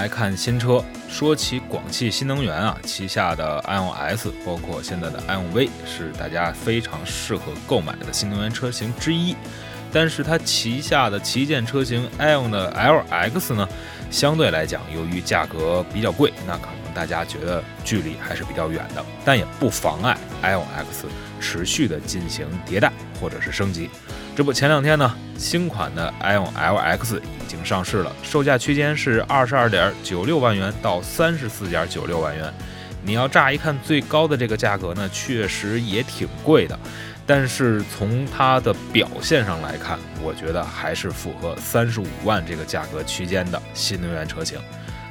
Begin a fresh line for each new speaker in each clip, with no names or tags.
来看新车。说起广汽新能源啊，旗下的 iON S，包括现在的 iON V，是大家非常适合购买的新能源车型之一。但是它旗下的旗舰车型 iON 的 LX 呢，相对来讲，由于价格比较贵，那可能大家觉得距离还是比较远的。但也不妨碍 iON X 持续的进行迭代或者是升级。这不，前两天呢，新款的 iON LX 已经上市了，售价区间是二十二点九六万元到三十四点九六万元。你要乍一看最高的这个价格呢，确实也挺贵的，但是从它的表现上来看，我觉得还是符合三十五万这个价格区间的新能源车型。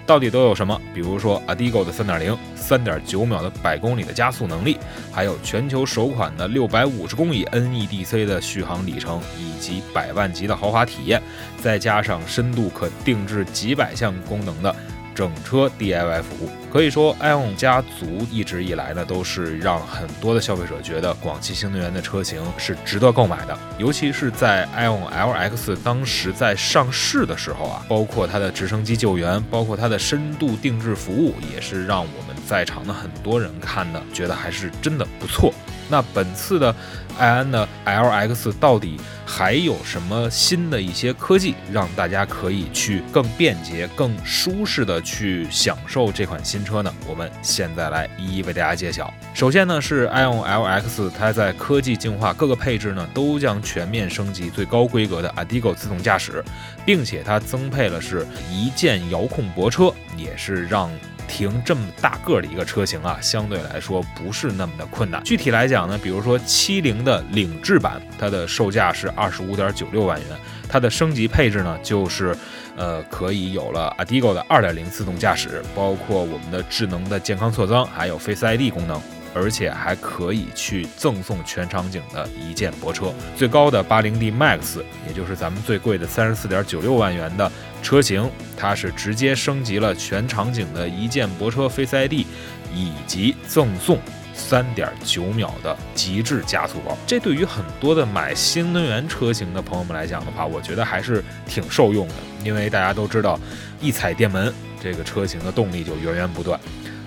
到底都有什么？比如说 Adigo 的3.0，三点九秒的百公里的加速能力，还有全球首款的六百五十公里 NEDC 的续航里程，以及百万级的豪华体验，再加上深度可定制几百项功能的。整车 DIY 服务，可以说 ION 家族一直以来呢，都是让很多的消费者觉得广汽新能源的车型是值得购买的。尤其是在 ION LX 当时在上市的时候啊，包括它的直升机救援，包括它的深度定制服务，也是让我们在场的很多人看的，觉得还是真的不错。那本次的埃安的 LX 到底还有什么新的一些科技，让大家可以去更便捷、更舒适的去享受这款新车呢？我们现在来一一为大家揭晓。首先呢是 ION LX，它在科技净化各个配置呢都将全面升级最高规格的 Adigo 自动驾驶，并且它增配了是一键遥控泊车，也是让。停这么大个的一个车型啊，相对来说不是那么的困难。具体来讲呢，比如说七零的领智版，它的售价是二十五点九六万元，它的升级配置呢，就是呃可以有了 Adigo 的二点零自动驾驶，包括我们的智能的健康测装，还有 Face ID 功能。而且还可以去赠送全场景的一键泊车，最高的八零 D Max，也就是咱们最贵的三十四点九六万元的车型，它是直接升级了全场景的一键泊车 Face ID，以及赠送三点九秒的极致加速包。这对于很多的买新能源车型的朋友们来讲的话，我觉得还是挺受用的，因为大家都知道，一踩电门，这个车型的动力就源源不断。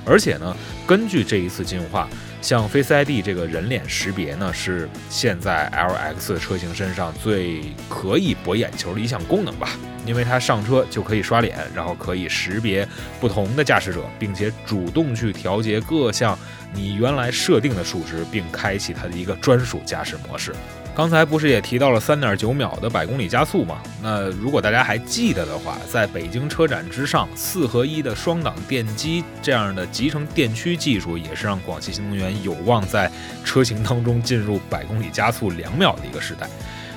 而且呢，根据这一次进化，像 Face ID 这个人脸识别呢，是现在 LX 车型身上最可以博眼球的一项功能吧。因为它上车就可以刷脸，然后可以识别不同的驾驶者，并且主动去调节各项你原来设定的数值，并开启它的一个专属驾驶模式。刚才不是也提到了三点九秒的百公里加速吗？那如果大家还记得的话，在北京车展之上，四合一的双档电机这样的集成电驱技术，也是让广汽新能源有望在车型当中进入百公里加速两秒的一个时代。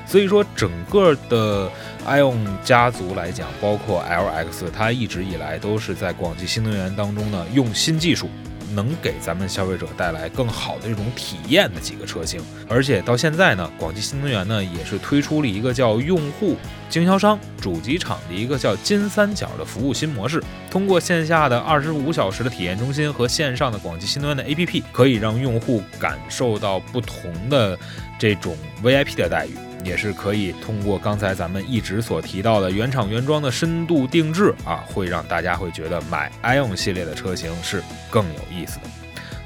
所以说，整个的 ION 家族来讲，包括 LX，它一直以来都是在广汽新能源当中呢，用新技术。能给咱们消费者带来更好的这种体验的几个车型，而且到现在呢，广汽新能源呢也是推出了一个叫用户、经销商、主机厂的一个叫金三角的服务新模式。通过线下的二十五小时的体验中心和线上的广汽新能源的 APP，可以让用户感受到不同的这种 VIP 的待遇。也是可以通过刚才咱们一直所提到的原厂原装的深度定制啊，会让大家会觉得买 iON 系列的车型是更有意思的。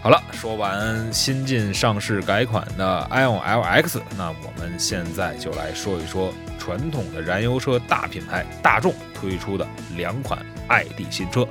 好了，说完新近上市改款的 iON LX，那我们现在就来说一说传统的燃油车大品牌大众推出的两款 ID 新车。